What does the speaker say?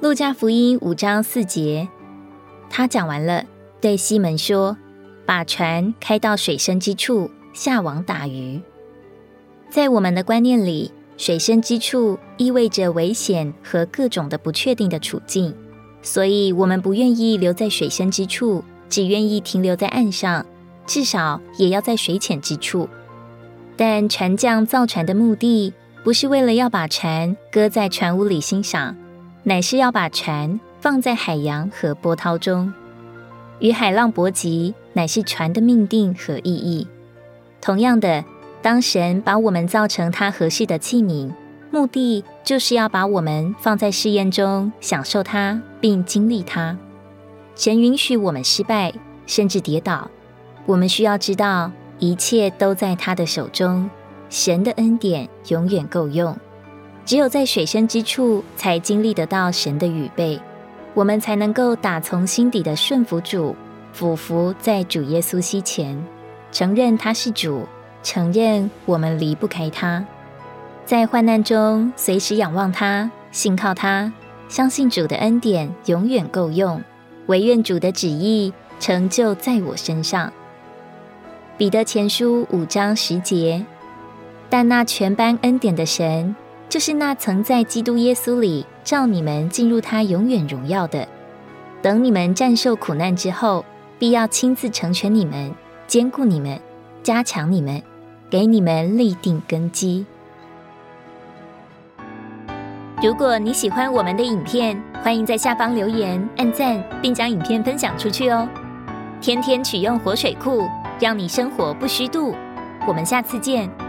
路加福音五章四节，他讲完了，对西门说：“把船开到水深之处，下网打鱼。”在我们的观念里，水深之处意味着危险和各种的不确定的处境，所以我们不愿意留在水深之处，只愿意停留在岸上，至少也要在水浅之处。但船匠造船的目的，不是为了要把船搁在船坞里欣赏，乃是要把船放在海洋和波涛中，与海浪搏击，乃是船的命定和意义。同样的，当神把我们造成他合适的器皿，目的就是要把我们放在试验中，享受它，并经历它。神允许我们失败，甚至跌倒，我们需要知道，一切都在他的手中。神的恩典永远够用，只有在水深之处才经历得到神的预备，我们才能够打从心底的顺服主，俯伏在主耶稣膝前，承认他是主，承认我们离不开他，在患难中随时仰望他，信靠他，相信主的恩典永远够用，惟愿主的旨意成就在我身上。彼得前书五章十节。但那全般恩典的神，就是那曾在基督耶稣里召你们进入他永远荣耀的。等你们战胜苦难之后，必要亲自成全你们，坚固你们，加强你们，给你们立定根基。如果你喜欢我们的影片，欢迎在下方留言、按赞，并将影片分享出去哦。天天取用活水库，让你生活不虚度。我们下次见。